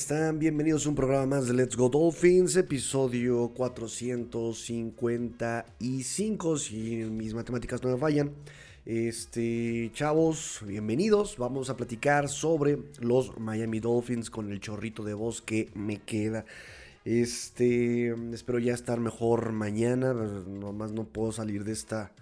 Están? Bienvenidos a un programa más de Let's Go Dolphins, episodio 455, si mis matemáticas no me fallan. Este, chavos, bienvenidos. Vamos a platicar sobre los Miami Dolphins con el chorrito de voz que me queda. Este, espero ya estar mejor mañana. Nomás no puedo salir de esta,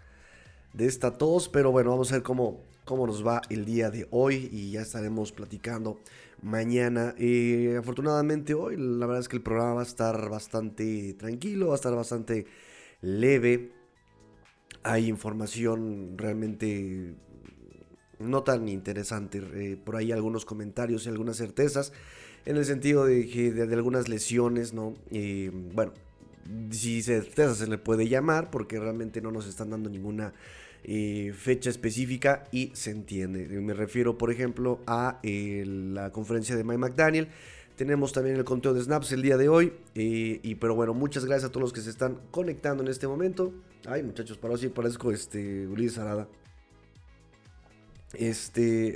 de esta tos, pero bueno, vamos a ver cómo, cómo nos va el día de hoy y ya estaremos platicando mañana. Eh, afortunadamente hoy la verdad es que el programa va a estar bastante tranquilo, va a estar bastante leve. Hay información realmente no tan interesante. Eh, por ahí algunos comentarios y algunas certezas en el sentido de que de, algunas lesiones, ¿no? Eh, bueno, si certeza se le puede llamar porque realmente no nos están dando ninguna eh, fecha específica y se entiende. Me refiero, por ejemplo, a eh, la conferencia de Mike McDaniel. Tenemos también el conteo de snaps el día de hoy. Eh, y pero bueno, muchas gracias a todos los que se están conectando en este momento. Ay, muchachos, para si parezco este Ulises Arada. Este.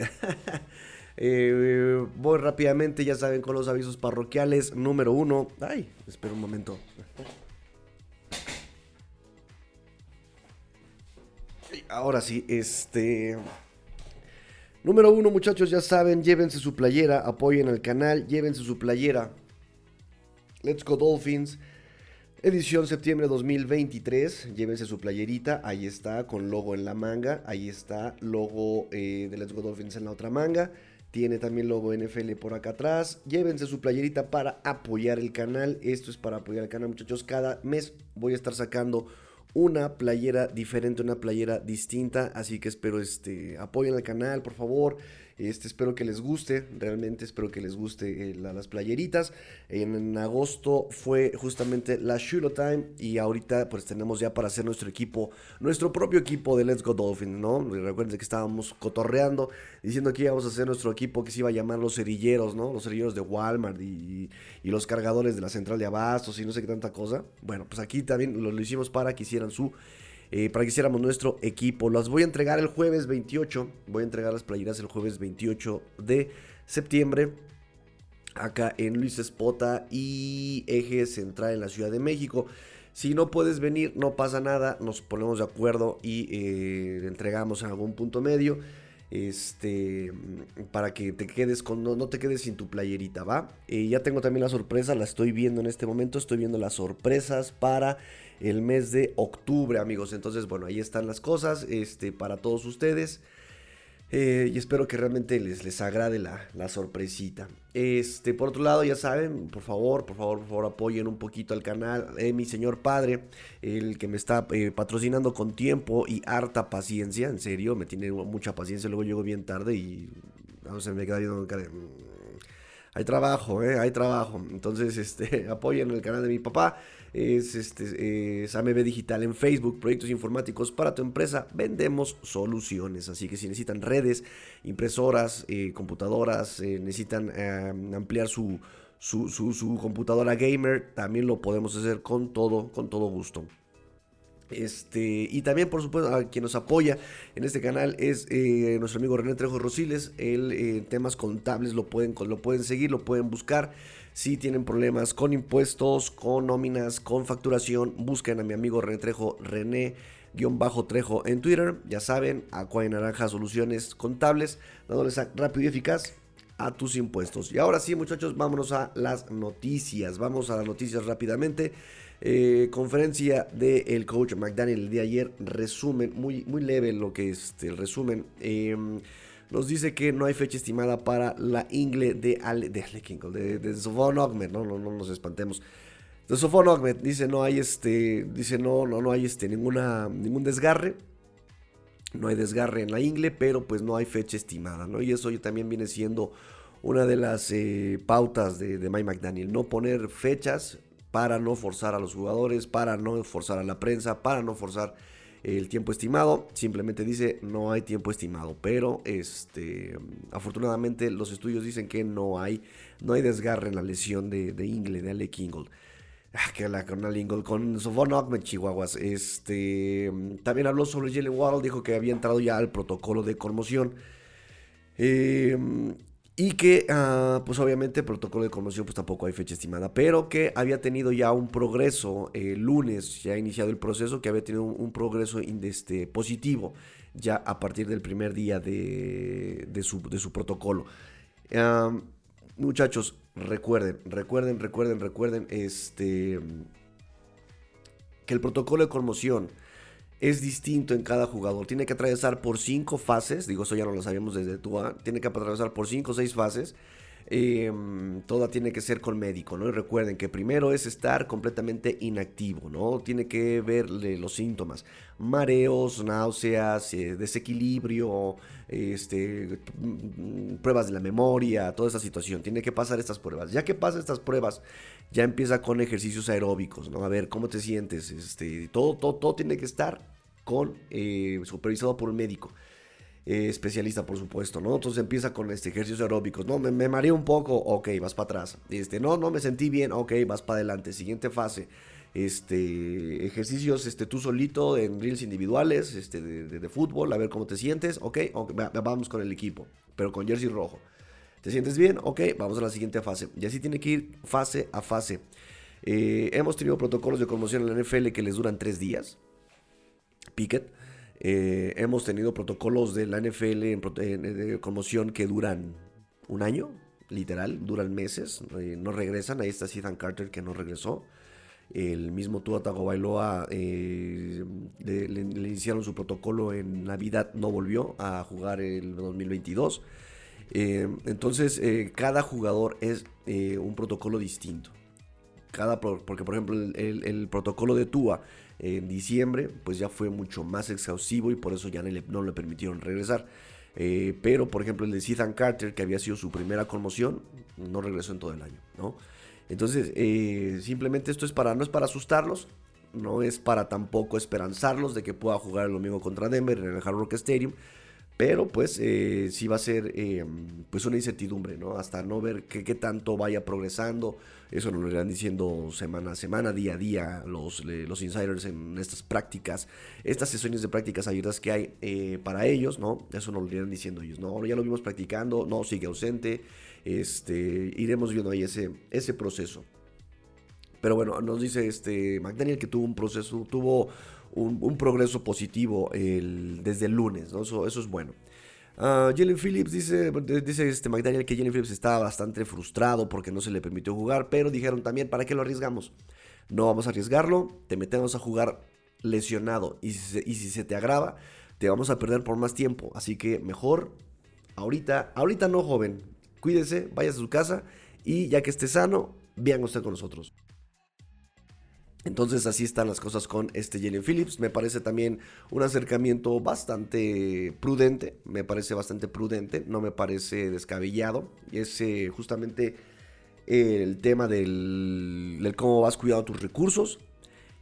voy rápidamente, ya saben, con los avisos parroquiales. Número uno. Ay, espera un momento. Ahora sí, este... Número uno, muchachos, ya saben, llévense su playera, apoyen al canal, llévense su playera. Let's Go Dolphins, edición septiembre 2023. Llévense su playerita, ahí está, con logo en la manga. Ahí está, logo eh, de Let's Go Dolphins en la otra manga. Tiene también logo NFL por acá atrás. Llévense su playerita para apoyar el canal. Esto es para apoyar el canal, muchachos. Cada mes voy a estar sacando una playera diferente, una playera distinta. Así que espero este, apoyen al canal, por favor. Este, espero que les guste, realmente espero que les guste eh, las playeritas. En, agosto fue justamente la Shooto Time y ahorita pues tenemos ya para hacer nuestro equipo, nuestro propio equipo de Let's Go Dolphins, ¿no? Recuerden que estábamos cotorreando, diciendo que íbamos a hacer nuestro equipo que se iba a llamar los cerilleros, ¿no? Los cerilleros de Walmart y, los cargadores de la central de abastos y no sé qué tanta cosa. Bueno, pues aquí también lo hicimos para que hicieran su eh, para que hiciéramos nuestro equipo. Las voy a entregar el jueves 28. Voy a entregar las playeras el jueves 28 de septiembre. Acá en Luis Espota y Eje Central en la Ciudad de México. Si no puedes venir, no pasa nada. Nos ponemos de acuerdo y eh, entregamos en algún punto medio este para que te quedes con no, te quedes sin tu playerita va eh, ya tengo también la sorpresa la estoy viendo en este momento estoy viendo las sorpresas para el mes de octubre, amigos. Entonces, bueno, ahí están las cosas este, para todos ustedes. Eh, y espero que realmente les, les agrade la, la, sorpresita. Este, por otro lado, ya saben, por favor, por favor, por favor, apoyen un poquito al canal. Mi señor padre, el que me está eh, patrocinando con tiempo y harta paciencia, en serio, me tiene mucha paciencia. Luego llego bien tarde y no sé, me queda viendo mm, hay trabajo, ¿eh? hay trabajo. Entonces, este, apoyen el canal de mi papá es este, es AMB Digital en Facebook, proyectos informáticos para tu empresa, vendemos soluciones. Así que si necesitan redes, impresoras, eh, computadoras, eh, necesitan eh, ampliar su, su, su, computadora gamer, también lo podemos hacer con todo, con todo gusto. Este, y también, por supuesto, a quien nos apoya en este canal es nuestro amigo René Trejo Rosiles. El temas contables lo pueden, lo pueden seguir, lo pueden buscar. Si tienen problemas con impuestos, con nóminas, con facturación, busquen a mi amigo René Trejo, René bajo Trejo en Twitter. Ya saben, Aqua Naranja Soluciones Contables, dándoles rápido y eficaz a tus impuestos. Y ahora sí, muchachos, vámonos a las noticias. Vamos a las noticias rápidamente. Eh, conferencia del coach McDaniel de ayer. Resumen, muy, muy leve lo que es el resumen. Em, nos dice que no hay fecha estimada para la ingle de Ale, de, de, de Sofón Ogmed, ¿no? No, no nos espantemos. De Sofón Ogmed dice no hay este, dice no, no, no hay este ninguna, ningún desgarre. no hay desgarre en la ingle, pero pues no hay fecha estimada, ¿no? Y eso también viene siendo una de las eh, pautas de, de Mike McDaniel, no poner fechas para no forzar a los jugadores, para no forzar a la prensa, para no forzar el tiempo estimado. Simplemente dice no hay tiempo estimado. Pero este, afortunadamente los estudios dicen que no hay, no hay desgarre en la lesión de, de Ingle, de Alec Ingle. Ah, que la con Ingle, con Sofon Ogmen, Chihuahuas. Este, también habló sobre Jalen Waddle, dijo que había entrado ya al protocolo de conmoción. Eh, y que, ah, pues obviamente, protocolo de conmoción, pues tampoco hay fecha estimada, pero que había tenido ya un progreso, el lunes ya ha iniciado el proceso, que había tenido un, progreso este, positivo ya a partir del primer día de, su, de su, protocolo. muchachos, recuerden, recuerden, recuerden, recuerden, este, que el protocolo de conmoción es distinto en cada jugador. Tiene que atravesar por cinco fases. Digo, eso ya no lo sabíamos desde tu Tiene que atravesar por cinco o seis fases. Em, toda tiene que ser con médico, ¿no? Y recuerden que primero es estar completamente inactivo, ¿no? Tiene que verle los síntomas, mareos, náuseas, eh, desequilibrio, este, mm, pruebas de la memoria, toda esa situación. Tiene que pasar estas pruebas. Ya que pasa estas pruebas, ya empieza con ejercicios aeróbicos, ¿no? A ver, ¿cómo te sientes? Este, todo, todo, todo tiene que estar con, eh, supervisado por un médico. Eh, especialista, por supuesto, ¿no? Entonces empieza con este, ejercicios aeróbicos, ¿no? Me, me mareé un poco, ok, vas para atrás. Este, no, no me sentí bien, ok, vas para adelante. Siguiente fase, este, ejercicios este, tú solito en reels individuales, este, de, fútbol, a ver cómo te sientes, ok, vamos con el equipo, pero con jersey rojo. ¿Te sientes bien? Ok, vamos a la siguiente fase. Y así tiene que ir fase a fase. Eh, hemos tenido protocolos de conmoción en la NFL que les duran tres días. Picket. Eh, hemos tenido protocolos de la NFL en, de conmoción que duran un año, literal, duran meses, eh, no regresan. Ahí está Ethan Carter que no regresó. El mismo Tua Tagovailoa eh, le, iniciaron su protocolo en Navidad, no volvió a jugar el 2022. entonces, cada jugador es un protocolo distinto. Cada, porque, por ejemplo, el protocolo de Tua en diciembre, pues ya fue mucho más exhaustivo y por eso ya no le, permitieron regresar. Eh, pero, por ejemplo, el de Ethan Carter, que había sido su primera conmoción, no regresó en todo el año, ¿no? Entonces, eh, simplemente esto es para, no es para asustarlos, no es para tampoco esperanzarlos de que pueda jugar el domingo contra Denver en el Hard Rock Stadium, pero pues eh, sí va a ser eh, pues una incertidumbre, ¿no? Hasta no ver qué, tanto vaya progresando. Eso nos lo irán diciendo semana a semana, día a día, los, los insiders en estas prácticas, estas sesiones de prácticas ayudas que hay eh, para ellos, ¿no? Eso nos lo irán diciendo ellos, ¿no? Ya lo vimos practicando, no, sigue ausente. Este, iremos viendo ahí ese, ese proceso. Pero bueno, nos dice este McDaniel que tuvo un proceso, tuvo un, progreso positivo desde el lunes, eso, es bueno. Uh, Jalen Phillips dice, dice este McDaniel que Jalen Phillips estaba bastante frustrado porque no se le permitió jugar, pero dijeron también, ¿para qué lo arriesgamos? No vamos a arriesgarlo, te metemos a jugar lesionado y si, y si se te agrava, te vamos a perder por más tiempo. Así que mejor, ahorita, ahorita no joven, cuídese, vaya a su casa y ya que esté sano, vean usted con nosotros. Entonces así están las cosas con este Jalen Phillips. Me parece también un acercamiento bastante prudente. Me parece bastante prudente. No me parece descabellado. Es eh, justamente el tema del, cómo vas cuidando tus recursos.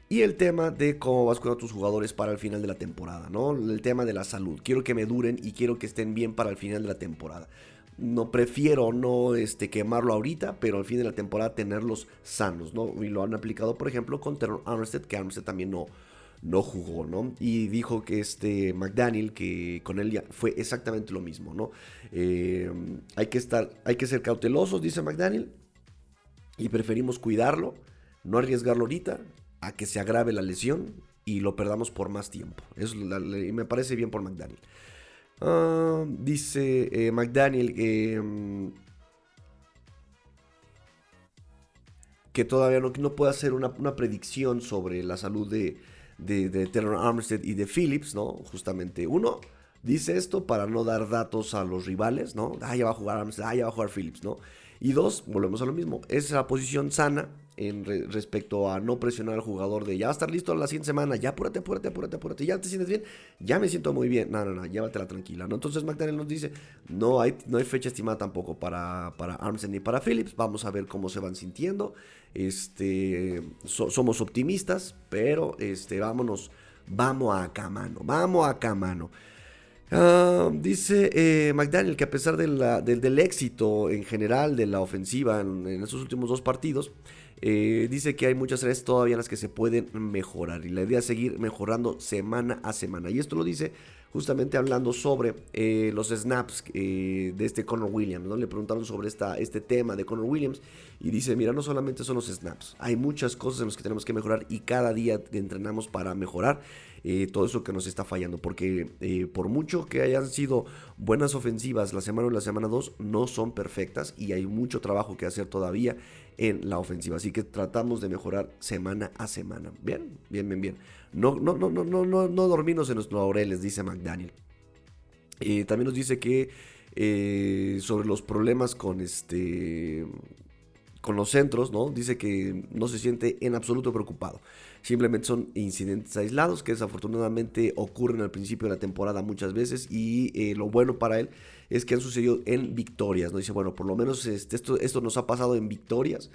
Y el tema de cómo vas cuidando tus jugadores para el final de la temporada, ¿no? El tema de la salud. Quiero que me duren y quiero que estén bien para el final de la temporada no prefiero no este, quemarlo ahorita, pero al fin de la temporada tenerlos sanos, ¿no? Y lo han aplicado, por ejemplo, con Teron Armstead, que Armstead también no, no jugó, ¿no? Y dijo que este McDaniel, que con él ya fue exactamente lo mismo, ¿no? Eh, hay que estar, hay que ser cautelosos, dice McDaniel, y preferimos cuidarlo, no arriesgarlo ahorita, a que se agrave la lesión y lo perdamos por más tiempo. Eso me parece bien por McDaniel. Ah, dice eh, McDaniel mm, que todavía no, no puede hacer una, predicción sobre la salud de, de, Taylor Armstead y de Phillips, ¿no? Justamente uno dice esto para no dar datos a los rivales, ¿no? Ah, ya va a jugar Armstead, ah, ya va a jugar Phillips, ¿no? Y dos, volvemos a lo mismo, es la posición sana en respecto a no presionar al jugador de ya va a estar listo la siguiente semana, ya apúrate, apúrate, apúrate, apúrate, ya te sientes bien, ya me siento muy bien, no, no, no, llévatela tranquila. Entonces McDaniel nos dice, no hay, no hay fecha estimada tampoco para, para Armstead ni para Phillips, vamos a ver cómo se van sintiendo, este, somos optimistas, pero este, vámonos, vamos a mano, vamos a mano. Ah, dice eh, McDaniel que a pesar del, éxito en general de la ofensiva en, esos últimos dos partidos, eh, dice que hay muchas áreas todavía en las que se pueden mejorar y la idea es seguir mejorando semana a semana. Y esto lo dice justamente hablando sobre eh, los snaps de este Connor Williams. ¿no? Le preguntaron sobre esta, este tema de Connor Williams y dice, mira, no solamente son los snaps, hay muchas cosas en las que tenemos que mejorar y cada día entrenamos para mejorar. Todo eso que nos está fallando. Porque por mucho que hayan sido buenas ofensivas la semana 1 y la semana 2, no son perfectas y hay mucho trabajo que hacer todavía en la ofensiva. Así que tratamos de mejorar semana a semana. Bien, bien, bien, bien. No, no, no, no, no, no, no en nuestros laureles, dice McDaniel. y también nos dice que eh, sobre los problemas con este con los centros, ¿no? Dice que no se siente en absoluto preocupado. Simplemente son incidentes aislados que desafortunadamente ocurren al principio de la temporada muchas veces y eh, lo bueno para él es que han sucedido en victorias, ¿no? Dice, bueno, por lo menos este, esto, esto nos ha pasado en victorias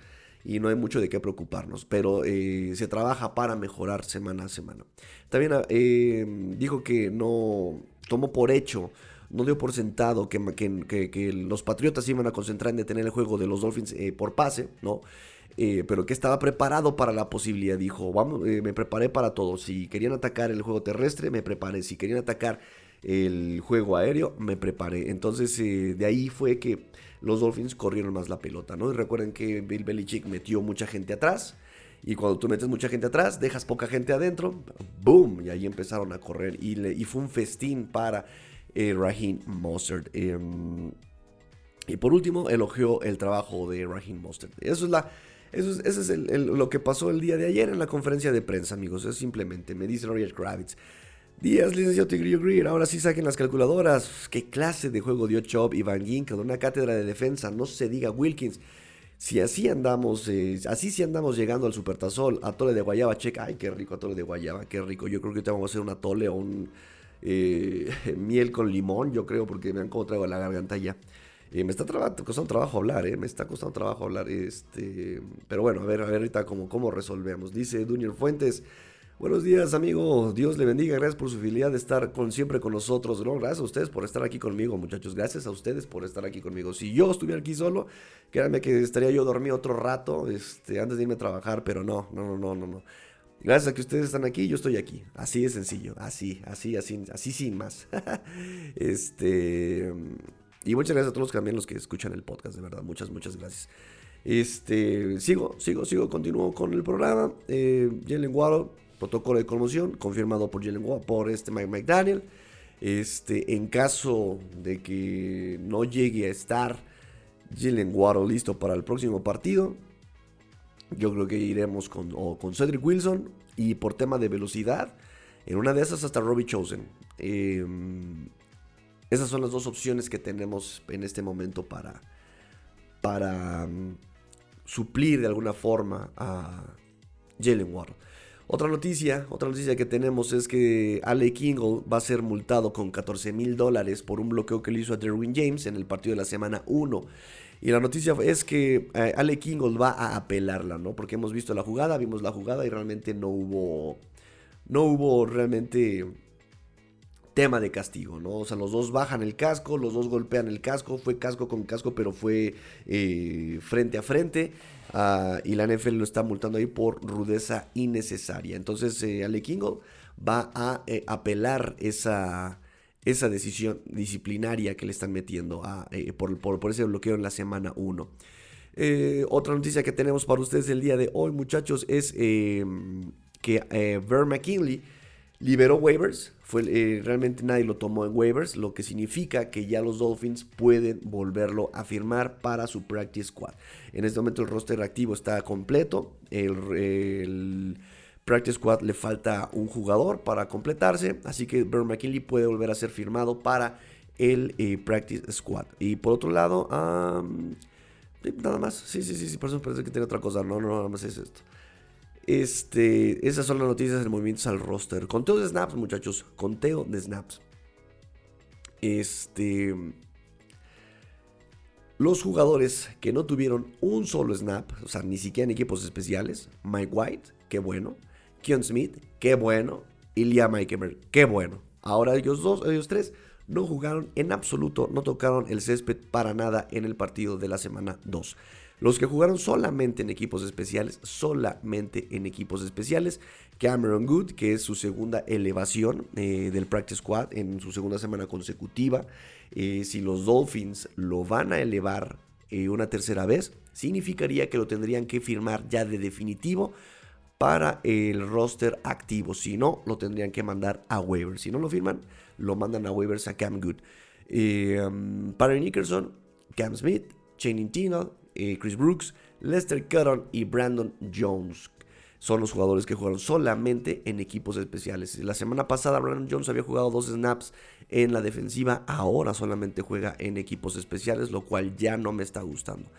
y no hay mucho de qué preocuparnos, pero eh, se trabaja para mejorar semana a semana. También eh, dijo que no tomó por hecho, no dio por sentado que, que, los Patriotas iban a concentrar en detener el juego de los Dolphins eh, por pase, ¿no? pero que estaba preparado para la posibilidad. Dijo, vamos, me preparé para todo. Si querían atacar el juego terrestre, me preparé. Si querían atacar el juego aéreo, me preparé. Entonces, eh, de ahí fue que los Dolphins corrieron más la pelota, ¿no? Y recuerden que Bill Belichick metió mucha gente atrás. Y cuando tú metes mucha gente atrás, dejas poca gente adentro, ¡boom! Y ahí empezaron a correr. Y fue un festín para eh, Raheem. Em, y por último, elogió el trabajo de Raheem Mostert. Eso es la. Eso es, lo que pasó el día de ayer en la conferencia de prensa, amigos. Es simplemente, me dice Roger Kravitz. Días, licenciado Tigrillo Greer. Ahora sí saquen las calculadoras. ¿Qué clase de juego dio Chop y Van Ginkel? Una cátedra de defensa. No se diga Wilkins. Si así andamos, eh, así sí andamos llegando al Supertazol, atole de guayaba, checa. Ay, qué rico atole de guayaba, qué rico. Yo creo que te vamos a hacer un atole o un eh, miel con limón, yo creo, porque vean cómo traigo la garganta ya. Eh, me está costando trabajo hablar, eh, me está costando trabajo hablar. Este, pero bueno, a ver, a ver ahorita cómo, cómo resolvemos. Dice Dunier Fuentes. Buenos días, amigo. Dios le bendiga. Gracias por su fidelidad de estar con, siempre con nosotros. gracias a ustedes por estar aquí conmigo, muchachos. Gracias a ustedes por estar aquí conmigo. Si yo estuviera aquí solo, créanme que estaría yo dormido otro rato este, antes de irme a trabajar, pero no, no, no, no, no. Gracias a que ustedes están aquí, yo estoy aquí. Así de sencillo. Así, así, así, así sin más. este. Y muchas gracias a todos también los que escuchan el podcast, de verdad. Muchas, muchas gracias. Este, sigo, sigo, sigo, continúo con el programa. Eh, Jalen Waddle protocolo de conmoción confirmado por Jalen por este Mike McDaniel. Este, en caso de que no llegue a estar Jalen Waddle listo para el próximo partido, yo creo que iremos con, con Cedric Wilson y por tema de velocidad, en una de esas hasta Robbie Chosen. Em, esas son las dos opciones que tenemos en este momento para, para um, suplir de alguna forma a Jalen Waddle. Otra noticia, otra noticia que tenemos es que Ale Kingle va a ser multado con 14 mil dólares por un bloqueo que le hizo a Derwin James en el partido de la semana 1. Y la noticia es que eh, Ale Kingle va a apelarla, ¿no? Porque hemos visto la jugada, vimos la jugada y realmente no hubo. No hubo realmente tema de castigo, ¿no? O sea, los dos bajan el casco, los dos golpean el casco, fue casco con casco, pero fue eh, frente a frente. Ah, y la NFL lo está multando ahí por rudeza innecesaria. Entonces, eh, Ale Kingle va a apelar esa, esa decisión disciplinaria que le están metiendo eh, por, ese bloqueo en la semana 1. otra noticia que tenemos para ustedes el día de hoy, muchachos, es em, que Ver McKinley liberó waivers. Fue, eh, realmente nadie lo tomó en waivers, lo que significa que ya los Dolphins pueden volverlo a firmar para su practice squad. En este momento el roster activo está completo. El, practice squad le falta un jugador para completarse, así que Burn McKinley puede volver a ser firmado para el eh, practice squad. Y por otro lado, nada más. Sí, sí, sí, sí. Por eso que tiene otra cosa. No, no, nada más es esto. Este, esas son las noticias de movimientos al roster. Conteo de snaps, muchachos. Conteo de snaps. Este. Los jugadores que no tuvieron un solo snap, o sea, ni siquiera en equipos especiales, Mike White, qué bueno. Keon Smith, qué bueno. Y Liam Eikenberg, qué bueno. Ahora ellos dos, ellos tres, no jugaron en absoluto, no tocaron el césped para nada en el partido de la semana 2. Los que jugaron solamente en equipos especiales, solamente en equipos especiales, Cameron Good, que es su segunda elevación eh, del Practice Squad en su segunda semana consecutiva. Eh, si los Dolphins lo van a elevar eh, una tercera vez, significaría que lo tendrían que firmar ya de definitivo para el roster activo. Si no, lo tendrían que mandar a waivers. Si no lo firman, lo mandan a waivers a Cam Good. Um, para Nickerson, Cam Smith, Channing Tindall, Chris Brooks, Lester Cutton y Brandon Jones son los jugadores que jugaron solamente en equipos especiales. La semana pasada Brandon Jones había jugado dos snaps en la defensiva, ahora solamente juega en equipos especiales, lo cual ya no me está gustando.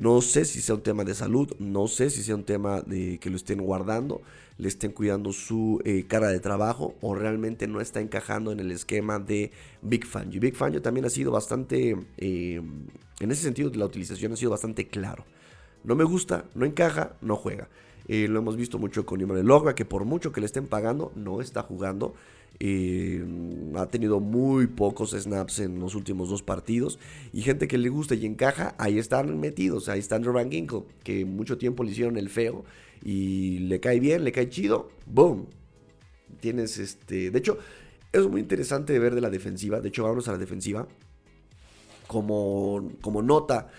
No sé si sea un tema de salud, no sé si sea un tema de que lo estén guardando, le estén cuidando su eh, cara de trabajo o realmente no está encajando en el esquema de Big Fangio. Big Fangio también ha sido bastante, eh, en ese sentido la utilización ha sido bastante claro. No me gusta, no encaja, no juega. Eh, lo hemos visto mucho con Immanuel Logba, que por mucho que le estén pagando, no está jugando. Eh, ha tenido muy pocos snaps en los últimos dos partidos. Y gente que le gusta y encaja, ahí están metidos. Ahí está Andrew Van que mucho tiempo le hicieron el feo. Y le cae bien, le cae chido. ¡Boom! Tienes este. De hecho, es muy interesante ver de la defensiva. De hecho, vamos a la defensiva. Como, como nota.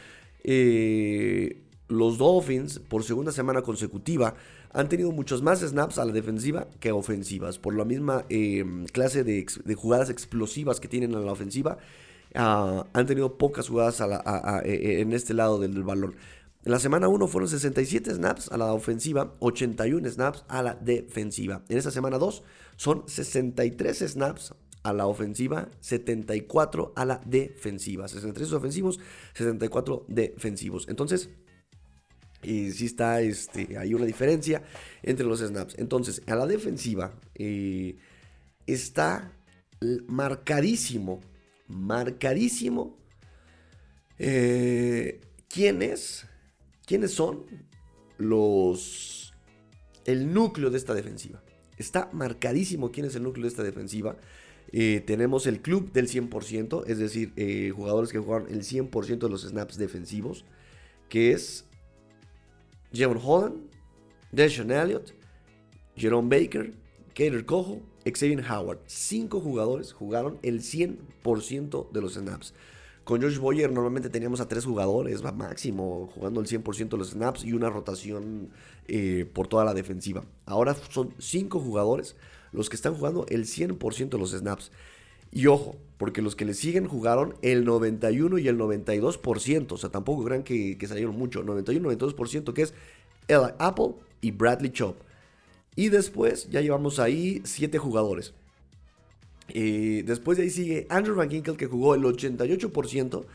Eh, los Dolphins, por segunda semana consecutiva, han tenido muchos más snaps a la defensiva que ofensivas. Por la misma em, clase de, jugadas explosivas que tienen a la ofensiva, ah, han tenido pocas jugadas e, e, en este lado del, balón. En la semana 1 fueron 67 snaps a la ofensiva, 81 snaps a la defensiva. En esta semana 2 son 63 snaps a la ofensiva, 74 a la defensiva. 63 ofensivos, 74 defensivos. Entonces, y sí está, este, hay una diferencia entre los snaps. Entonces, a la defensiva eh, está marcadísimo, marcadísimo eh, quiénes, quiénes son los, el núcleo de esta defensiva. Está marcadísimo quién es el núcleo de esta defensiva. Eh, tenemos el club del 100%, es decir, jugadores que jugaron el 100% de los snaps defensivos, que es Jevon Holland, Deshaun Elliott, Jerome Baker, Kader Cojo, Xavier Howard. Cinco jugadores jugaron el 100% de los snaps. Con Josh Boyer normalmente teníamos a tres jugadores, máximo, jugando el 100% de los snaps y una rotación eh, por toda la defensiva. Ahora son cinco jugadores los que están jugando el 100% de los snaps. Y ojo, porque los que le siguen jugaron el 91 y el 92%. O sea, tampoco crean que, salieron mucho. 91 y 92% que es Apple y Bradley Chop. Y después ya llevamos ahí 7 jugadores. Eh, después de ahí sigue Andrew Van Ginkel que jugó el 88%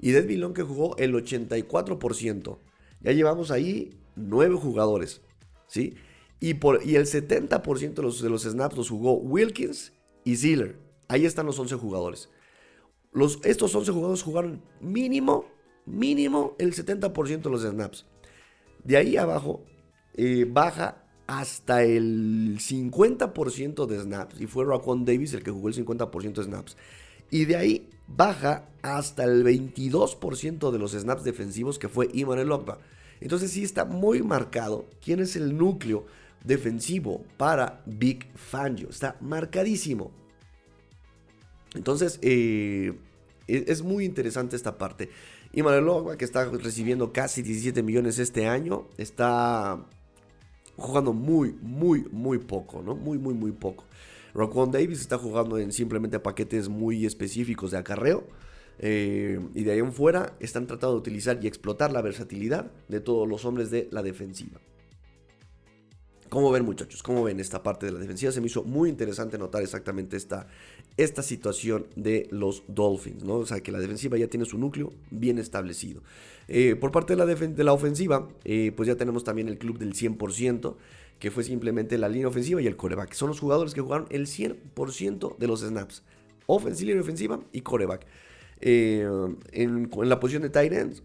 y Dead Long que jugó el 84%. Ya llevamos ahí 9 jugadores. ¿sí? Y, por, y el 70% de los, de los snaps los jugó Wilkins y Ziller. Ahí están los 11 jugadores. Los, estos 11 jugadores jugaron mínimo, mínimo el 70% de los snaps. De ahí abajo eh, baja hasta el 50% de snaps. Y fue Raquan Davis el que jugó el 50% de snaps. Y de ahí baja hasta el 22% de los snaps defensivos que fue Iman Lokba. Entonces sí está muy marcado quién es el núcleo defensivo para Big Fangio. Está marcadísimo. Entonces, eh, e, es muy interesante esta parte. Y Logba, que está recibiendo casi 17 millones este año, está jugando muy, muy, muy poco, ¿no? Muy, muy, muy poco. Raquan Davis está jugando en simplemente paquetes muy específicos de acarreo. Eh, y de ahí en fuera están tratando de utilizar y explotar la versatilidad de todos los hombres de la defensiva. ¿Cómo ven muchachos? ¿Cómo ven esta parte de la defensiva? Se me hizo muy interesante notar exactamente esta, esta situación de los Dolphins, ¿no? O sea, que la defensiva ya tiene su núcleo bien establecido. Eh, por parte de la, de la ofensiva, eh, pues ya tenemos también el club del 100%, que fue simplemente la línea ofensiva y el coreback. Son los jugadores que jugaron el 100% de los snaps. Ofensiva y ofensiva y coreback. Eh, en, la posición de tight ends,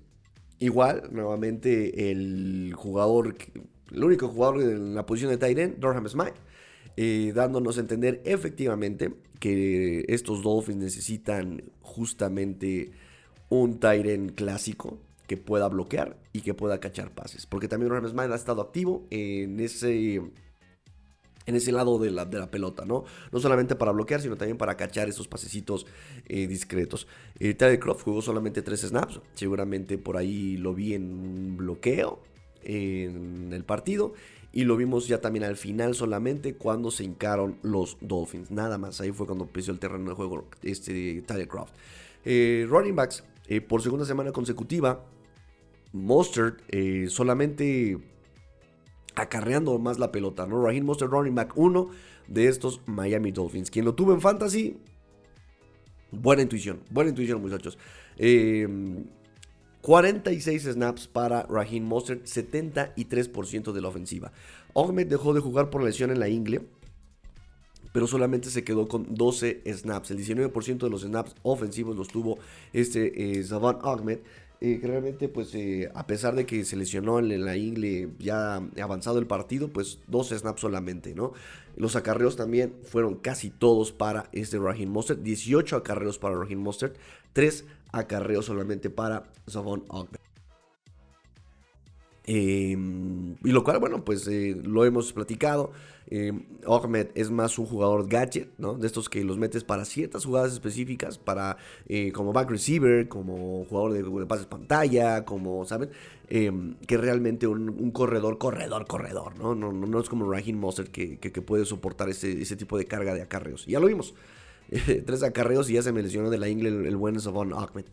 igual, nuevamente el jugador el único jugador en la posición de Tyren, Durham Smite, eh, dándonos a entender efectivamente que estos Dolphins necesitan justamente un Tyren clásico que pueda bloquear y que pueda cachar pases. Porque también Durham Smite ha estado activo en ese, en ese lado de la, de la, pelota, ¿no? No solamente para bloquear, sino también para cachar esos pasecitos eh, discretos. Eh, Tyler Croft jugó solamente tres snaps, seguramente por ahí lo vi en un bloqueo en el partido. Y lo vimos ya también al final solamente cuando se hincaron los Dolphins. Nada más, ahí fue cuando pisó el terreno de juego este Tyler Croft. Eh, running backs, eh, por segunda semana consecutiva, Mustard eh, solamente acarreando más la pelota, ¿no? Raheem Mustard, running back 1 de estos Miami Dolphins. Quien lo tuvo en fantasy, buena intuición, buena intuición muchachos. 46 snaps para Raheem Mostert, 73% de la ofensiva. Ahmed dejó de jugar por lesión en la ingle, pero solamente se quedó con 12 snaps. El 19% de los snaps ofensivos los tuvo este eh, Zavon Ahmed. Eh, realmente, pues, eh, a pesar de que se lesionó en la ingle ya avanzado el partido, pues 12 snaps solamente, ¿no? Los acarreos también fueron casi todos para este Raheem Mostert. 18 acarreos para Raheem Mostert, 3 acarreo solamente para Savon Ogden. Em, y lo cual, bueno, pues eh, lo hemos platicado. Eh, Ahmed es más un jugador gadget, ¿no? De estos que los metes para ciertas jugadas específicas, para eh, como back receiver, como jugador de, pases pantalla, como, ¿saben? Em, que realmente un, corredor, corredor, corredor, ¿no? No, no, es como Raheem Mostert que, que, puede soportar ese, ese, tipo de carga de acarreos. Ya lo vimos. tres acarreos y ya se me lesionó de la ingle el, buen Savon Ahmed.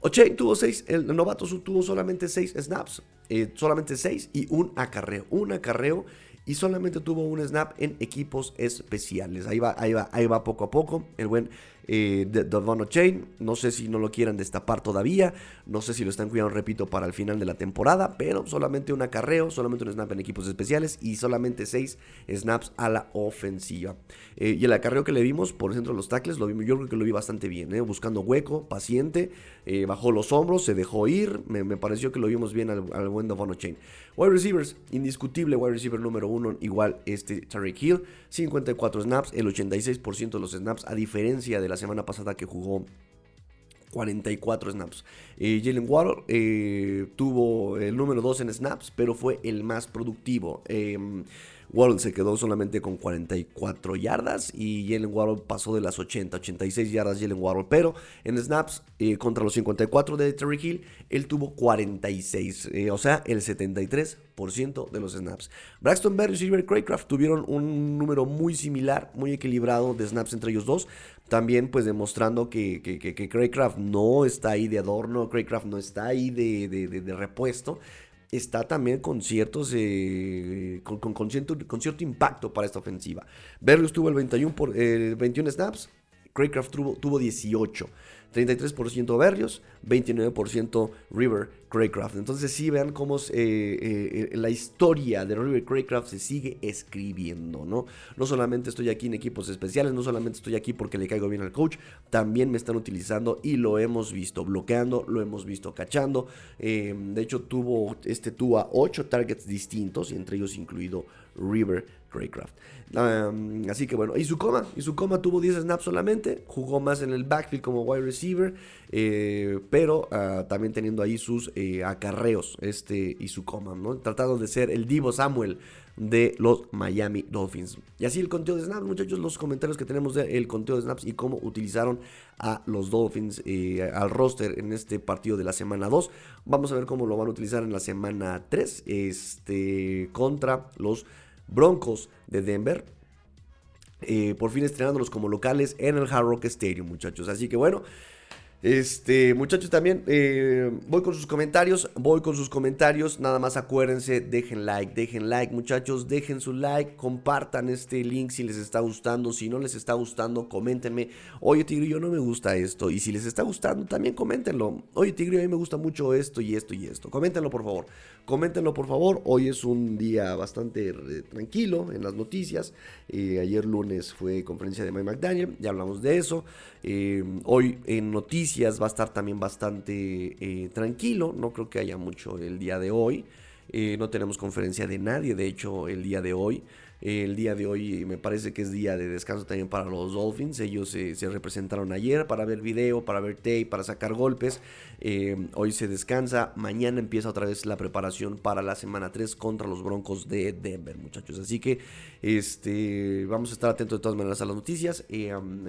O'Chain tuvo seis, el novato tuvo solamente seis snaps, eh, solamente seis y un acarreo. Un acarreo y solamente tuvo un snap en equipos especiales. Ahí va, ahí va, ahí va poco a poco. El buen eh, Devon Chain. No sé si no lo quieran destapar todavía. No sé si lo están cuidando, repito, para el final de la temporada. Pero solamente un acarreo, solamente un snap en equipos especiales y solamente 6 snaps a la ofensiva. Eh, y el acarreo que le vimos por el centro de los tackles, lo vimos, yo creo que lo vi bastante bien. Eh, buscando hueco, paciente, eh, bajó los hombros, se dejó ir. Me, pareció que lo vimos bien al, buen Devon Chain. Wide receivers, indiscutible wide receiver número uno, igual este Tariq Hill. 54 snaps, el 86% de los snaps, a diferencia de la semana pasada que jugó 44 snaps. Eh, Jalen Waddle eh, tuvo el número 2 en snaps, pero fue el más productivo. Waddle se quedó solamente con 44 yardas y Jalen Waddle pasó de las 80, 86 yardas Jalen Waddle. Pero en snaps eh, contra los 54 de Terry Hill, él tuvo 46, eh, o sea, el 73% de los snaps. Braxton Berry y Silver Craycraft tuvieron un número muy similar, muy equilibrado de snaps entre ellos dos. También pues demostrando que, que, Craycraft no está ahí de adorno, Craycraft no está ahí de, de repuesto está también con ciertos eh, con, cierto, impacto para esta ofensiva. Berrios tuvo el 21, por, 21 snaps, Craycraft tuvo, tuvo 18. 33% Berrios, 29% River Craycraft. Entonces sí, vean cómo eh, eh, la historia de River Craycraft se sigue escribiendo, ¿no? No solamente estoy aquí en equipos especiales, no solamente estoy aquí porque le caigo bien al coach, también me están utilizando y lo hemos visto bloqueando, lo hemos visto cachando. Eh, de hecho, tuvo, este tuvo a 8 targets distintos, entre ellos incluido River Craycraft. así que bueno, y su coma, y su coma tuvo 10 snaps solamente, jugó más en el backfield como wide receiver, eh, pero ah, también teniendo ahí sus eh, acarreos, este y su coma, ¿no? Tratando de ser el Divo Samuel de los Miami Dolphins. Y así el conteo de snaps, muchachos, los comentarios que tenemos del conteo de snaps y cómo utilizaron a los Dolphins eh, al roster en este partido de la semana 2. Vamos a ver cómo lo van a utilizar en la semana 3 este, contra los Broncos de Denver. Eh, por fin estrenándolos como locales en el Hard Rock Stadium, muchachos. Así que bueno. Este, muchachos, también eh, voy con sus comentarios, voy con sus comentarios, nada más acuérdense, dejen like, dejen like, muchachos, dejen su like, compartan este link si les está gustando, si no les está gustando, coméntenme, oye Tigre, yo no me gusta esto, y si les está gustando, también coméntenlo, oye Tigre, a mí me gusta mucho esto y esto y esto, coméntenlo por favor, coméntenlo por favor, hoy es un día bastante eh, tranquilo en las noticias, eh, ayer lunes fue conferencia de Mike McDaniel, ya hablamos de eso, hoy en noticias, va a estar también bastante eh, tranquilo, no creo que haya mucho el día de hoy. Eh, no tenemos conferencia de nadie, de hecho, el día de hoy. el día de hoy me parece que es día de descanso también para los Dolphins. Ellos se representaron ayer para ver video, para ver tape, para sacar golpes. Eh, hoy se descansa. Mañana empieza otra vez la preparación para la semana 3 contra los Broncos de Denver, muchachos. Así que este, vamos a estar atentos de todas maneras a las noticias.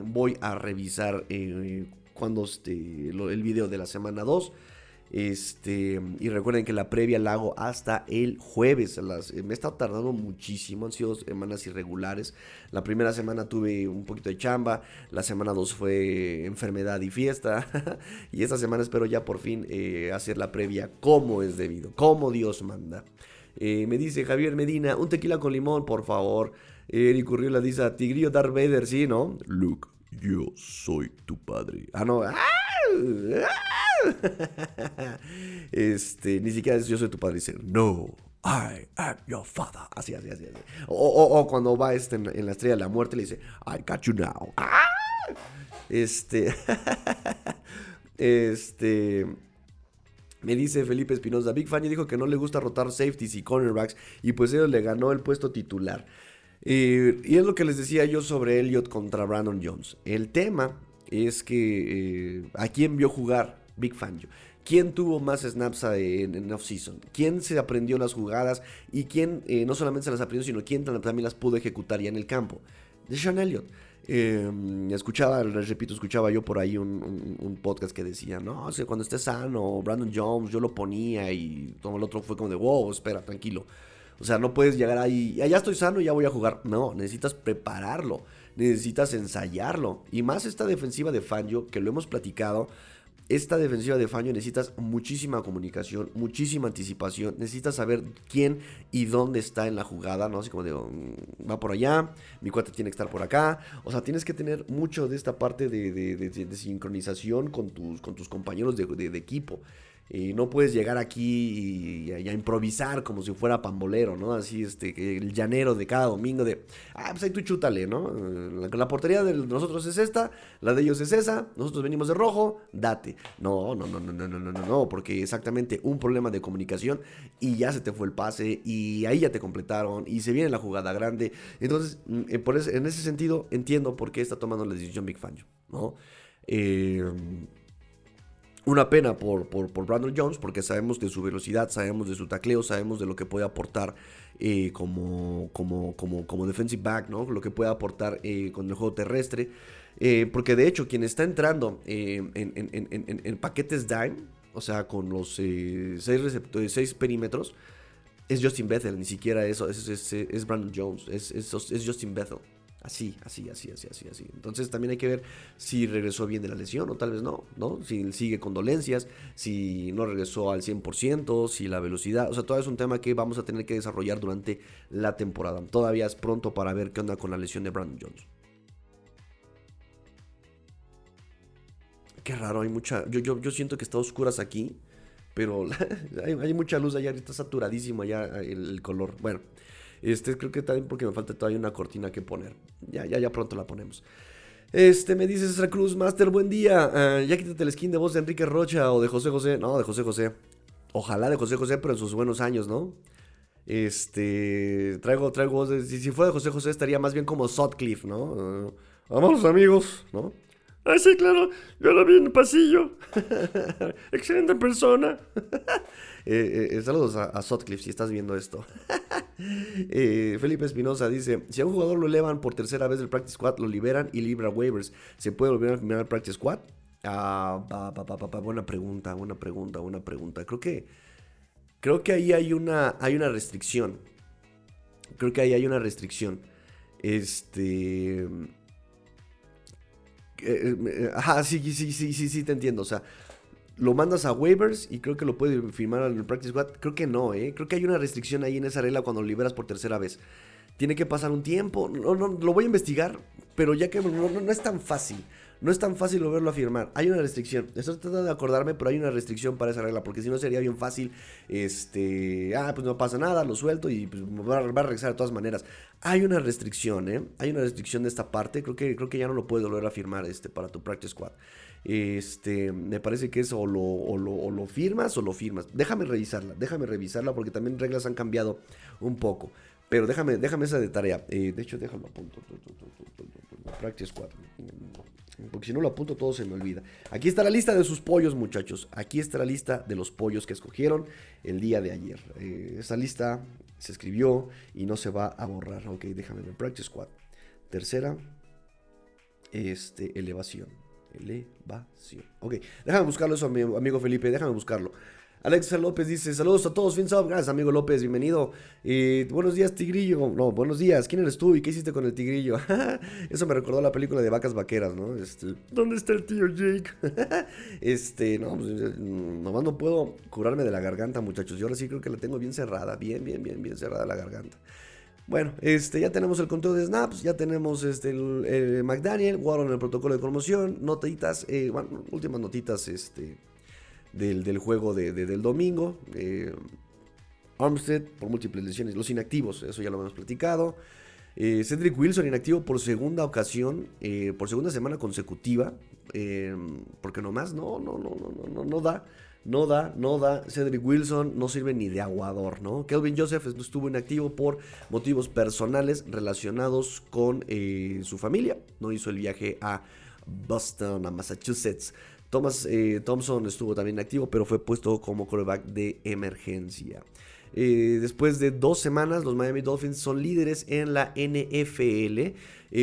voy a revisar cuando este, el video de la semana 2. Este, y recuerden que la previa la hago hasta el jueves. Las, me estado tardando muchísimo, han sido semanas irregulares. La primera semana tuve un poquito de chamba, la semana 2 fue enfermedad y fiesta. y esta semana espero ya por fin eh, hacer la previa como es debido, como Dios manda. Eh, me dice Javier Medina, un tequila con limón, por favor. Eric Urriola dice, Tigrillo Darth Vader, sí, ¿no? Luke, yo soy tu padre. Ah, no. Este, ni siquiera es yo soy tu padre. Dice, no, I am your father. Así, así, así. así. O, cuando va este en, la estrella de la muerte le dice, I got you now. Este. este. Me dice Felipe Espinosa, Big Fan dijo que no le gusta rotar safeties y cornerbacks y pues él le ganó el puesto titular y es lo que les decía yo sobre Elliot contra Brandon Jones. El tema es que eh, a quién vio jugar Big Fangio. ¿Quién tuvo más snaps en, en off-season? ¿Quién se aprendió las jugadas? Y quién eh, no solamente se las aprendió, sino quién también las pudo ejecutar ya en el campo. De Sean Elliott. Em, escuchaba, les repito, escuchaba yo por ahí un, podcast que decía, no, cuando esté sano, Brandon Jones, yo lo ponía y todo el otro fue como de, wow, espera, tranquilo. O sea, no puedes llegar ahí, ya estoy sano, ya voy a jugar. No, necesitas prepararlo, necesitas ensayarlo. Y más esta defensiva de Fangio, que lo hemos platicado, esta defensiva de Fangio necesitas muchísima comunicación, muchísima anticipación, necesitas saber quién y dónde está en la jugada, ¿no? Así como digo, mm, va por allá, mi cuate tiene que estar por acá. O sea, tienes que tener mucho de esta parte de, sincronización con tus compañeros de equipo. Y no puedes llegar aquí y, a, improvisar como si fuera pambolero, ¿no? Así, este, el llanero de cada domingo de, ah, pues ahí tú chútale, ¿no? La, portería de nosotros es esta, la de ellos es esa, nosotros venimos de rojo, date. No, no, no, no, no, no, no, no, no, porque exactamente un problema de comunicación y ya se te fue el pase y ahí ya te completaron y se viene la jugada grande. Entonces, mm, eh, por en ese sentido, entiendo por qué está tomando la decisión Big Fangio, ¿no? Eh una pena por, por, Brandon Jones, porque sabemos de su velocidad, sabemos de su tacleo, sabemos de lo que puede aportar eh, como, como, como, como defensive back, ¿no? Lo que puede aportar eh, con el juego terrestre. Eh, porque de hecho, quien está entrando en, en, paquetes dime, o sea, con los seis, seis perímetros, es Justin Bethel, ni siquiera eso, es, es, Brandon Jones, es, es Justin Bethel. Así, así, así, así, así, así. Entonces también hay que ver si regresó bien de la lesión o tal vez no, ¿no? Si sigue con dolencias, si no regresó al 100%, si la velocidad, o sea, todo es un tema que vamos a tener que desarrollar durante la temporada. Todavía es pronto para ver qué onda con la lesión de Brandon Jones. Qué raro, hay mucha, yo, yo, yo siento que está oscuras aquí, pero hay, mucha luz allá, está saturadísimo allá el color. Bueno. Este, creo que también porque me falta todavía una cortina que poner. Ya, ya, ya pronto la ponemos. Este, me dice César Cruz, Master, buen día. Ah, ya quítate el skin de voz de Enrique Rocha o de José José. No, de José José. Ojalá de José José, pero en sus buenos años, ¿no? Este, traigo, traigo voz de, si, fuera de José José estaría más bien como Sutcliffe, ¿no? Uh, amigos, ¿no? Ah, sí, claro, yo lo vi en el pasillo. Excelente persona. Eh, eh, saludos a, a, Sutcliffe si estás viendo esto. Eh, Felipe Espinosa dice: Si a un jugador lo elevan por tercera vez del Practice Squad, lo liberan y libra waivers. ¿Se puede volver a firmar el Practice Squad? Ah, buena pregunta, buena pregunta, buena pregunta. Creo que. Creo que ahí hay una, hay una restricción. Creo que ahí hay una restricción. Este. eh, ajá, sí, sí, sí, sí, sí, te entiendo. O sea, lo mandas a waivers y creo que lo puede firmar al Practice Squad. Creo que no, ¿eh? Creo que hay una restricción ahí en esa regla cuando lo liberas por tercera vez. Tiene que pasar un tiempo. No, no, lo voy a investigar, pero ya que no, es tan fácil. No es tan fácil volverlo a firmar. Hay una restricción. Estoy tratando de acordarme, pero hay una restricción para esa regla. Porque si no sería bien fácil. Este. Ah, pues no pasa nada, lo suelto y pues va, a regresar de todas maneras. Hay una restricción, ¿eh? Hay una restricción de esta parte. Creo que, creo que ya no lo puedes volver a firmar este, para tu Practice Squad. Este, me parece que es o lo, lo, firmas o lo firmas. Déjame revisarla, déjame revisarla porque también reglas han cambiado un poco. Pero déjame, déjame esa de tarea. Eh, de hecho, déjalo a punto. Practice 4. Porque si no lo apunto todo se me olvida. Aquí está la lista de sus pollos, muchachos. Aquí está la lista de los pollos que escogieron el día de ayer. Eh, esa lista se escribió y no se va a borrar. Ok, déjame ver. Practice 4. Tercera, este, elevación elevación. Ok, déjame buscarlo eso, amigo Felipe, déjame buscarlo. Alexa López dice, saludos a todos, fin gracias amigo López, bienvenido. buenos días, Tigrillo. No, buenos días, ¿quién eres tú y qué hiciste con el Tigrillo? Eso me recordó la película de vacas vaqueras, ¿no? Este, ¿Dónde está el tío Jake? este, no, pues, eh, nomás no puedo curarme de la garganta, muchachos. Yo ahora sí creo que la tengo bien cerrada, bien, bien, bien, bien cerrada la garganta. Bueno, este, ya tenemos el conteo de snaps, ya tenemos este, el, McDaniel, Warren el protocolo de promoción, notitas, eh, bueno, últimas notitas este, del, juego de, del domingo. Eh, Armstead por múltiples lesiones, los inactivos, eso ya lo hemos platicado. Eh, Cedric Wilson inactivo por segunda ocasión, eh, por segunda semana consecutiva, porque nomás no, no, no, no, no, no da. No da, no da. Cedric Wilson no sirve ni de aguador, ¿no? Kelvin Joseph estuvo inactivo por motivos personales relacionados con su familia. No hizo el viaje a Boston, a Massachusetts. Thomas eh, Thompson estuvo también inactivo, pero fue puesto como quarterback de emergencia. Eh, después de dos semanas, los Miami Dolphins son líderes en la NFL,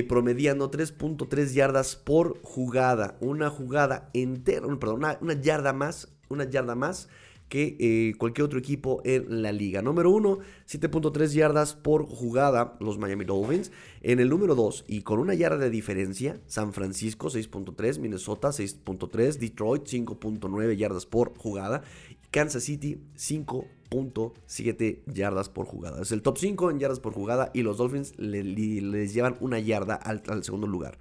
promediando 3.3 yardas por jugada. Una jugada entera, perdón, una yarda más una yarda más eh, cualquier otro equipo en la liga. Número 1, 7.3 yardas por jugada los Miami Dolphins. En el número 2, y con una yarda de diferencia, San Francisco 6.3, Minnesota 6.3, Detroit 5.9 yardas por jugada, Kansas City 5.7 yardas por jugada. Es el top 5 en yardas por jugada y los Dolphins les llevan una yarda al, segundo lugar.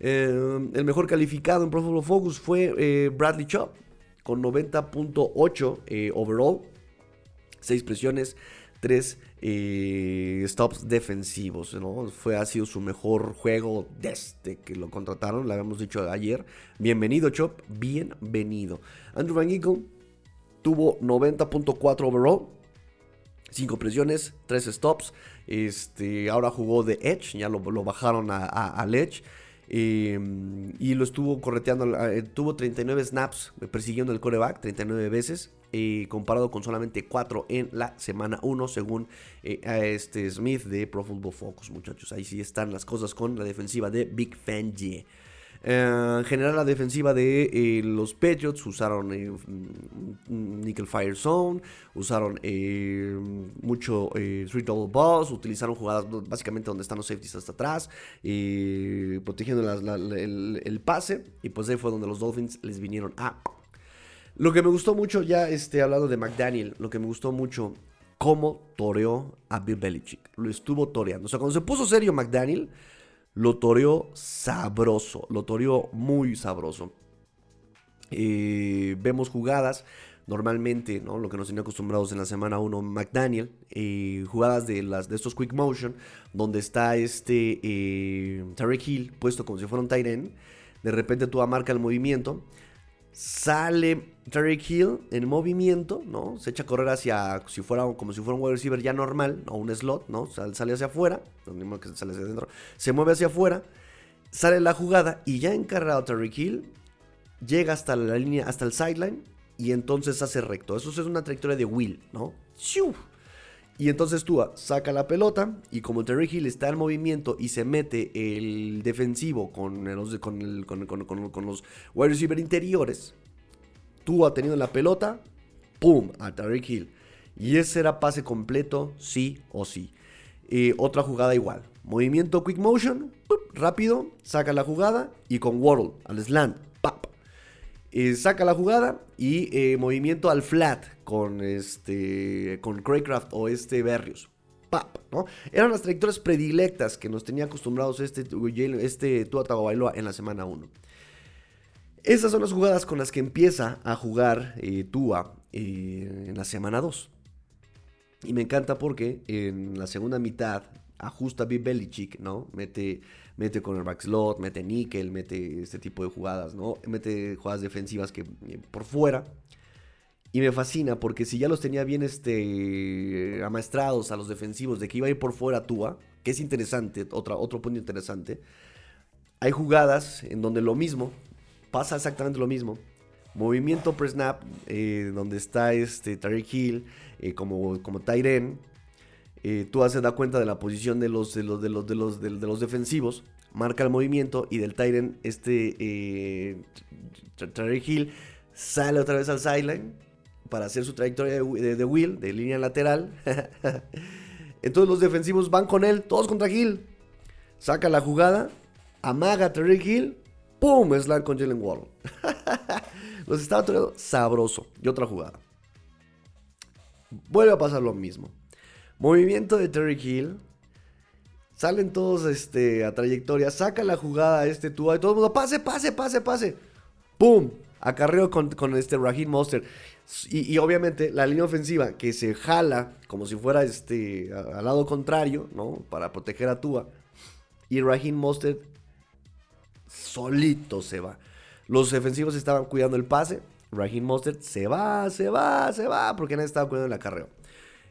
Eh, el mejor calificado en Pro Football Focus fue eh, Bradley Chop con 90.8 eh, overall, 6 presiones, 3 eh, stops defensivos. ¿no? Fue, ha sido su mejor juego desde que lo contrataron, lo habíamos dicho ayer. Bienvenido, Chop, bienvenido. Andrew Van Ginkle tuvo 90.4 overall. 5 presiones, 3 stops. Este, ahora jugó de Edge, ya lo, bajaron a, al Edge. Em, y lo estuvo correteando, eh, tuvo 39 snaps persiguiendo el coreback, 39 veces, eh, comparado con solamente 4 en la semana 1, según eh, este Smith de Pro Football Focus, muchachos. Ahí sí están las cosas con la defensiva de Big Fan G. Eh, en general, la defensiva de eh, los Patriots usaron eh, Nickel Fire Zone, usaron mucho Three Double Balls, utilizaron jugadas básicamente donde están los safeties hasta atrás, protegiendo el, pase. Y pues ahí fue donde los Dolphins les vinieron a. Lo que me gustó mucho, ya este, hablando de McDaniel, lo que me gustó mucho, cómo toreó a Bill Belichick. Lo estuvo toreando. O sea, cuando se puso serio McDaniel lo toreó sabroso, lo toreó muy sabroso. Eh, vemos jugadas, normalmente, ¿no? Lo que nos tenía acostumbrados en la semana 1, McDaniel, eh, jugadas de, las, de estos quick motion, donde está este eh, Tarek Hill puesto como si fuera un tight. De repente tú marca el movimiento Sale Tarek Hill en movimiento, ¿no? Se echa a correr hacia, si fuera, como si fuera un wide receiver ya normal, o un slot, ¿no? Sale, hacia afuera, no que sale hacia adentro, se mueve hacia afuera, sale la jugada y ya encargado Tarek Hill, llega hasta la línea, hasta el sideline y entonces hace recto. Eso es una trayectoria de Will, ¿no? Y entonces tú saca la pelota y como Terry Hill está en movimiento y se mete el defensivo con los, con, los wide receiver interiores, tú tenido la pelota, ¡pum! a Terry Hill. Y ese era pase completo, sí o sí. otra jugada igual. Movimiento quick motion, rápido, saca la jugada y con Waddle al slant. Eh, saca la jugada y eh, movimiento al flat con este con Craycraft o este Berrios. Pap, ¿no? Eran las trayectorias predilectas que nos tenía acostumbrados este, este Tua Tagovailoa en la semana 1. Esas son las jugadas con las que empieza a jugar eh, Tua en la semana 2. Y me encanta porque en la segunda mitad ajusta Bill Belichick, ¿no? Mete, mete con el back slot, mete nickel, mete este tipo de jugadas, ¿no? Mete jugadas defensivas que eh, por fuera. Y me fascina porque si ya los tenía bien este, amaestrados a los defensivos de que iba a ir por fuera Tua, que es interesante, otra, otro punto interesante, hay jugadas en donde lo mismo, pasa exactamente lo mismo. Movimiento pre-snap, eh, donde está este Tariq Hill eh, como, como Tyren. Eh, tú haces da cuenta de la posición de los, de los, de los, de los, de, los defensivos, marca el movimiento y del Tyren, este eh, Hill sale otra vez al sideline para hacer su trayectoria de, de, wheel, de línea lateral. Entonces los defensivos van con él, todos contra Hill. Saca la jugada, amaga a Hill, ¡pum! Slam con Jalen Wall. los estaba tocando sabroso. Y otra jugada. Vuelve a pasar lo mismo. Movimiento de Terry Hill. Salen todos este, a trayectoria. Saca la jugada a este Tua. Y todo el mundo, pase, pase, pase, pase. ¡Pum! Acarreo con, con este Raheem Monster. Y, obviamente la línea ofensiva que se jala como si fuera este, al lado contrario, ¿no? Para proteger a Tua. Y Raheem Monster solito se va. Los defensivos estaban cuidando el pase. Raheem Monster se va, se va, se va, porque nadie estaba cuidando el acarreo.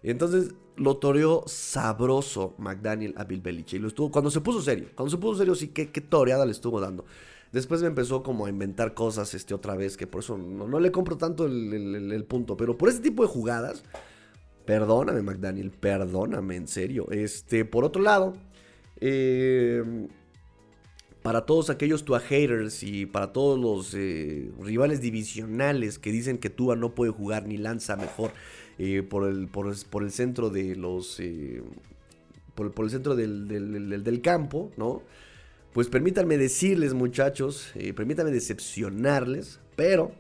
Entonces lo toreó sabroso McDaniel a Bill Belichick. Lo estuvo, cuando se puso serio, cuando se puso serio, sí, qué, qué toreada le estuvo dando. Después me empezó como a inventar cosas este, otra vez, que por eso no, le compro tanto el, punto. Pero por este tipo de jugadas, perdóname McDaniel, perdóname, en serio. Este, por otro lado, eh, para todos aquellos Tua haters y para todos los eh, rivales divisionales que dicen que Tua no puede jugar ni lanza mejor eh, por, el, por, el centro de los... Eh, por, el centro del, campo, ¿no? Pues permítanme decirles muchachos, permítanme decepcionarles, pero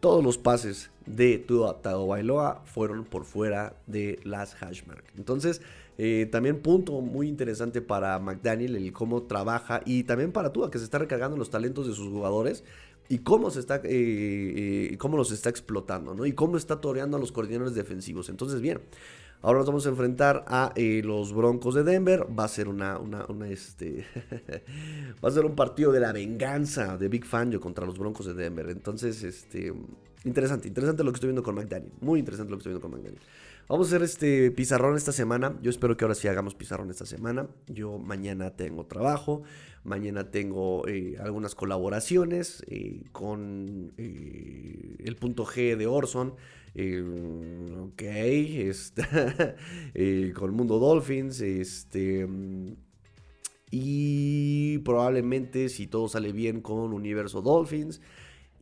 todos los pases de Tua Tagovailoa fueron por fuera de las hashmark. Entonces, eh, también punto muy interesante para McDaniel, el cómo trabaja y también para Tua, que se está recargando los talentos de sus jugadores y cómo se está, eh, eh, cómo los está explotando, ¿no? Y cómo está toreando a los coordinadores defensivos. Entonces, bien. Ahora nos vamos a enfrentar a los Broncos de Denver. Va a ser una, una, este, va a ser un partido de la venganza de Big Fangio contra los Broncos de Denver. Entonces, este, interesante, interesante lo que estoy viendo con McDaniel. Muy interesante lo que estoy viendo con McDaniel. Vamos a hacer este pizarrón esta semana. Yo espero que ahora sí hagamos pizarrón esta semana. Yo mañana tengo trabajo. Mañana tengo eh, algunas colaboraciones eh, con eh, el punto G de Orson. ok, está, con Mundo Dolphins. Este, y probablemente, si todo sale bien, con Universo Dolphins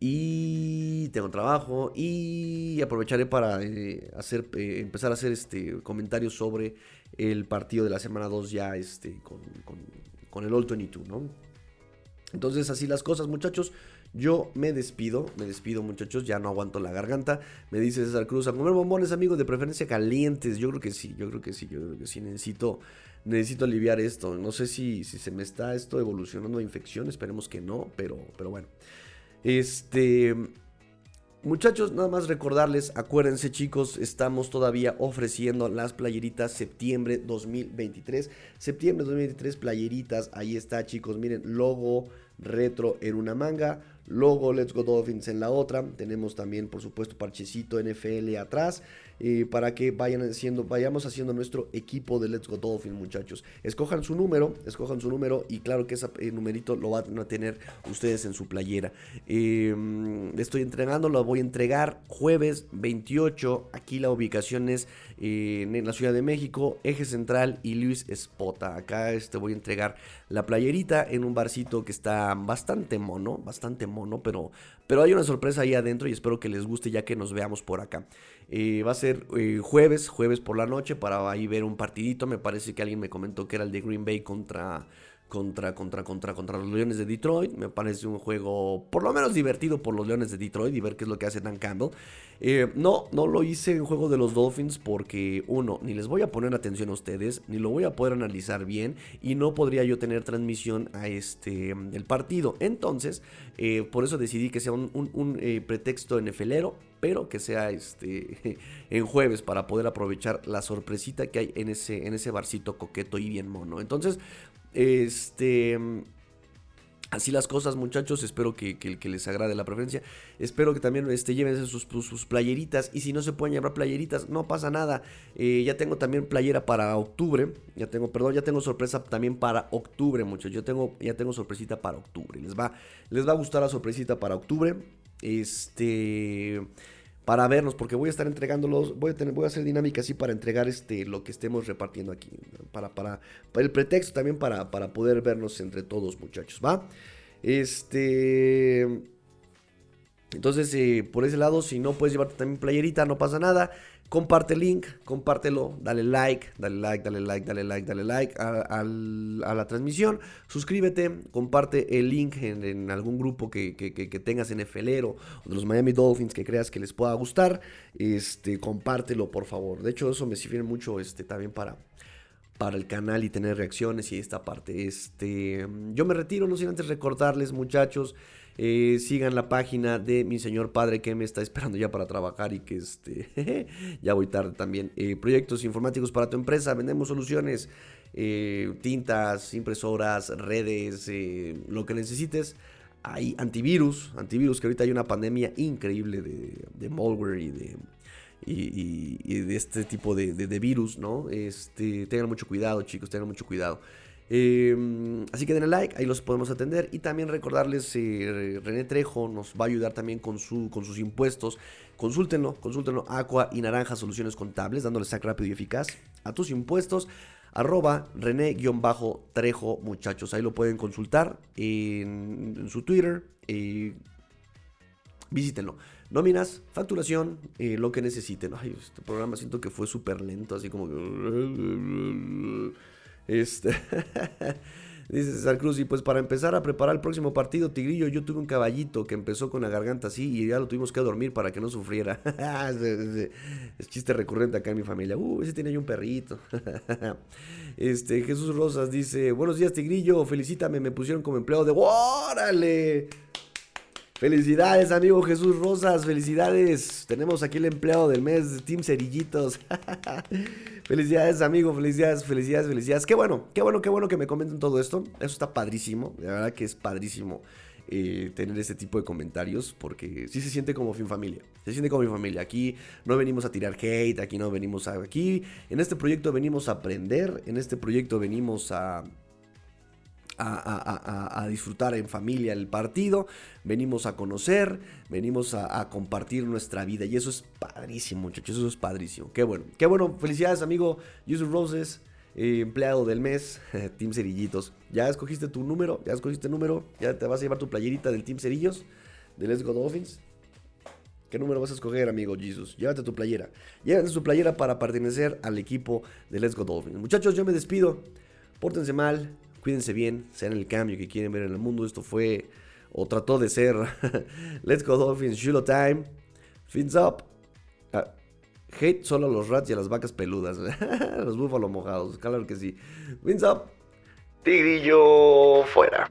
y tengo trabajo y aprovecharé para eh, hacer, eh, empezar a hacer este, comentarios sobre el partido de la semana 2 ya este, con, con, el All 22, ¿no? Entonces así las cosas muchachos, yo me despido, me despido muchachos, ya no aguanto la garganta, me dice César Cruz, a comer bombones amigos de preferencia calientes, yo creo que sí, yo creo que sí, yo creo que sí, necesito, necesito aliviar esto, no sé si, si se me está esto evolucionando a infección, esperemos que no, pero, pero bueno. Este. Muchachos, nada más recordarles, acuérdense chicos, estamos todavía ofreciendo las playeritas septiembre 2023. Septiembre 2023, playeritas, ahí está chicos, miren, logo retro en una manga, logo Let's Go Dolphins en la otra. Tenemos también, por supuesto, parchecito NFL atrás. Eh, para que vayan haciendo, vayamos haciendo nuestro equipo de Let's Go Dolphins, muchachos. Escojan su número, escojan su número y claro que ese eh, numerito lo van a tener ustedes en su playera. Em, estoy entregando, lo voy a entregar jueves 28. Aquí la ubicación es eh, en la Ciudad de México, Eje Central y Luis Espota. Acá este, voy a entregar la playerita en un barcito que está bastante mono, bastante mono, pero, pero hay una sorpresa ahí adentro y espero que les guste ya que nos veamos por acá. Eh, va a ser eh, jueves, jueves por la noche para ahí ver un partidito. Me parece que alguien me comentó que era el de Green Bay contra contra, contra, contra, contra los Leones de Detroit. Me parece un juego por lo menos divertido por los Leones de Detroit y ver qué es lo que hace Dan Campbell. Eh, no, no lo hice en juego de los Dolphins porque, uno, ni les voy a poner atención a ustedes, ni lo voy a poder analizar bien y no podría yo tener transmisión a este el partido. Entonces, por eso decidí que sea un, un, pretexto NFLero, pero que sea este en jueves para poder aprovechar la sorpresita que hay en ese, en ese barcito coqueto y bien mono. Entonces, este. Así las cosas, muchachos. Espero que, les agrade la preferencia. Espero que también este, lleven sus, sus, playeritas. Y si no se pueden llevar playeritas, no pasa nada. Eh, ya tengo también playera para octubre. Ya tengo, perdón, ya tengo sorpresa también para octubre, muchachos. Yo tengo, ya tengo sorpresita para octubre. Les va, les va a gustar la sorpresita para octubre. Este para vernos, porque voy a estar entregándolos, voy a, tener, voy a hacer dinámica así para entregar este, lo que estemos repartiendo aquí, para, para, para el pretexto también para, para poder vernos entre todos muchachos, ¿va? Este... Entonces, eh, por ese lado, si no puedes llevarte también playerita, no pasa nada. Comparte el link, compártelo, dale like, dale like, dale like, dale like, dale like a, la transmisión. Suscríbete, comparte el link en, algún grupo que, tengas en FLero o de los Miami Dolphins que creas que les pueda gustar. Este, compártelo, por favor. De hecho, eso me sirve mucho este, también para, para el canal y tener reacciones y esta parte. Este, yo me retiro, no sin antes recordarles, muchachos. Eh, sigan la página de mi señor padre que me está esperando ya para trabajar y que este ya voy tarde también. Eh, proyectos informáticos para tu empresa, vendemos soluciones, eh, tintas, impresoras, redes, lo que necesites. Hay antivirus, antivirus que ahorita hay una pandemia increíble de, malware y de, y, de este tipo de, de, virus, ¿no? Este, tengan mucho cuidado, chicos, tengan mucho cuidado. Em, así que denle like, ahí los podemos atender. Y también recordarles, eh, René Trejo nos va a ayudar también con, su, con sus impuestos. Consúltenlo, consúltenlo, Aqua y Naranja Soluciones Contables, dándole sac rápido y eficaz a tus impuestos. Arroba René-Trejo, muchachos. Ahí lo pueden consultar en, su Twitter. Eh, visítenlo. Nóminas, facturación, eh, lo que necesiten. Ay, este programa siento que fue súper lento, así como que... Este. Dice César Cruz, y pues para empezar a preparar el próximo partido, Tigrillo, yo tuve un caballito que empezó con la garganta así y ya lo tuvimos que dormir para que no sufriera. es, chiste recurrente acá en mi familia. Uh, ese tiene ahí un perrito. este, Jesús Rosas dice, buenos días Tigrillo, felicítame, me pusieron como empleado de... ¡Órale! Felicidades, amigo Jesús Rosas. Felicidades. Tenemos aquí el empleado del mes, Team Cerillitos. felicidades, amigo. Felicidades, felicidades, felicidades. Qué bueno, qué bueno, qué bueno que me comenten todo esto. Eso está padrísimo. La verdad que es padrísimo eh, tener este tipo de comentarios porque sí se siente como fin familia. Se siente como mi familia. Aquí no venimos a tirar hate, aquí no venimos a... Aquí en este proyecto venimos a aprender, en este proyecto venimos a a, disfrutar en familia el partido, venimos a conocer, venimos a, compartir nuestra vida y eso es padrísimo, muchachos, eso es padrísimo. Qué bueno, qué bueno, felicidades amigo Yusuf Roses, eh, empleado del mes, Team Cerillitos. Ya escogiste tu número, ya escogiste el número, ya te vas a llevar tu playerita del Team Cerillos, de Let's Go Dolphins. ¿Qué número vas a escoger, amigo Jesus? Llévate tu playera. Llévate tu playera para pertenecer al equipo de Let's Go Dolphins. Muchachos, yo me despido. Pórtense mal, Cuídense bien, sean el cambio que quieren ver en el mundo. Esto fue o trató de ser Let's Go Dolphins, Shulo Time. Fins up. Ah, hate solo a los rats y a las vacas peludas. los búfalos mojados, claro que sí. Fins up. Tigrillo fuera.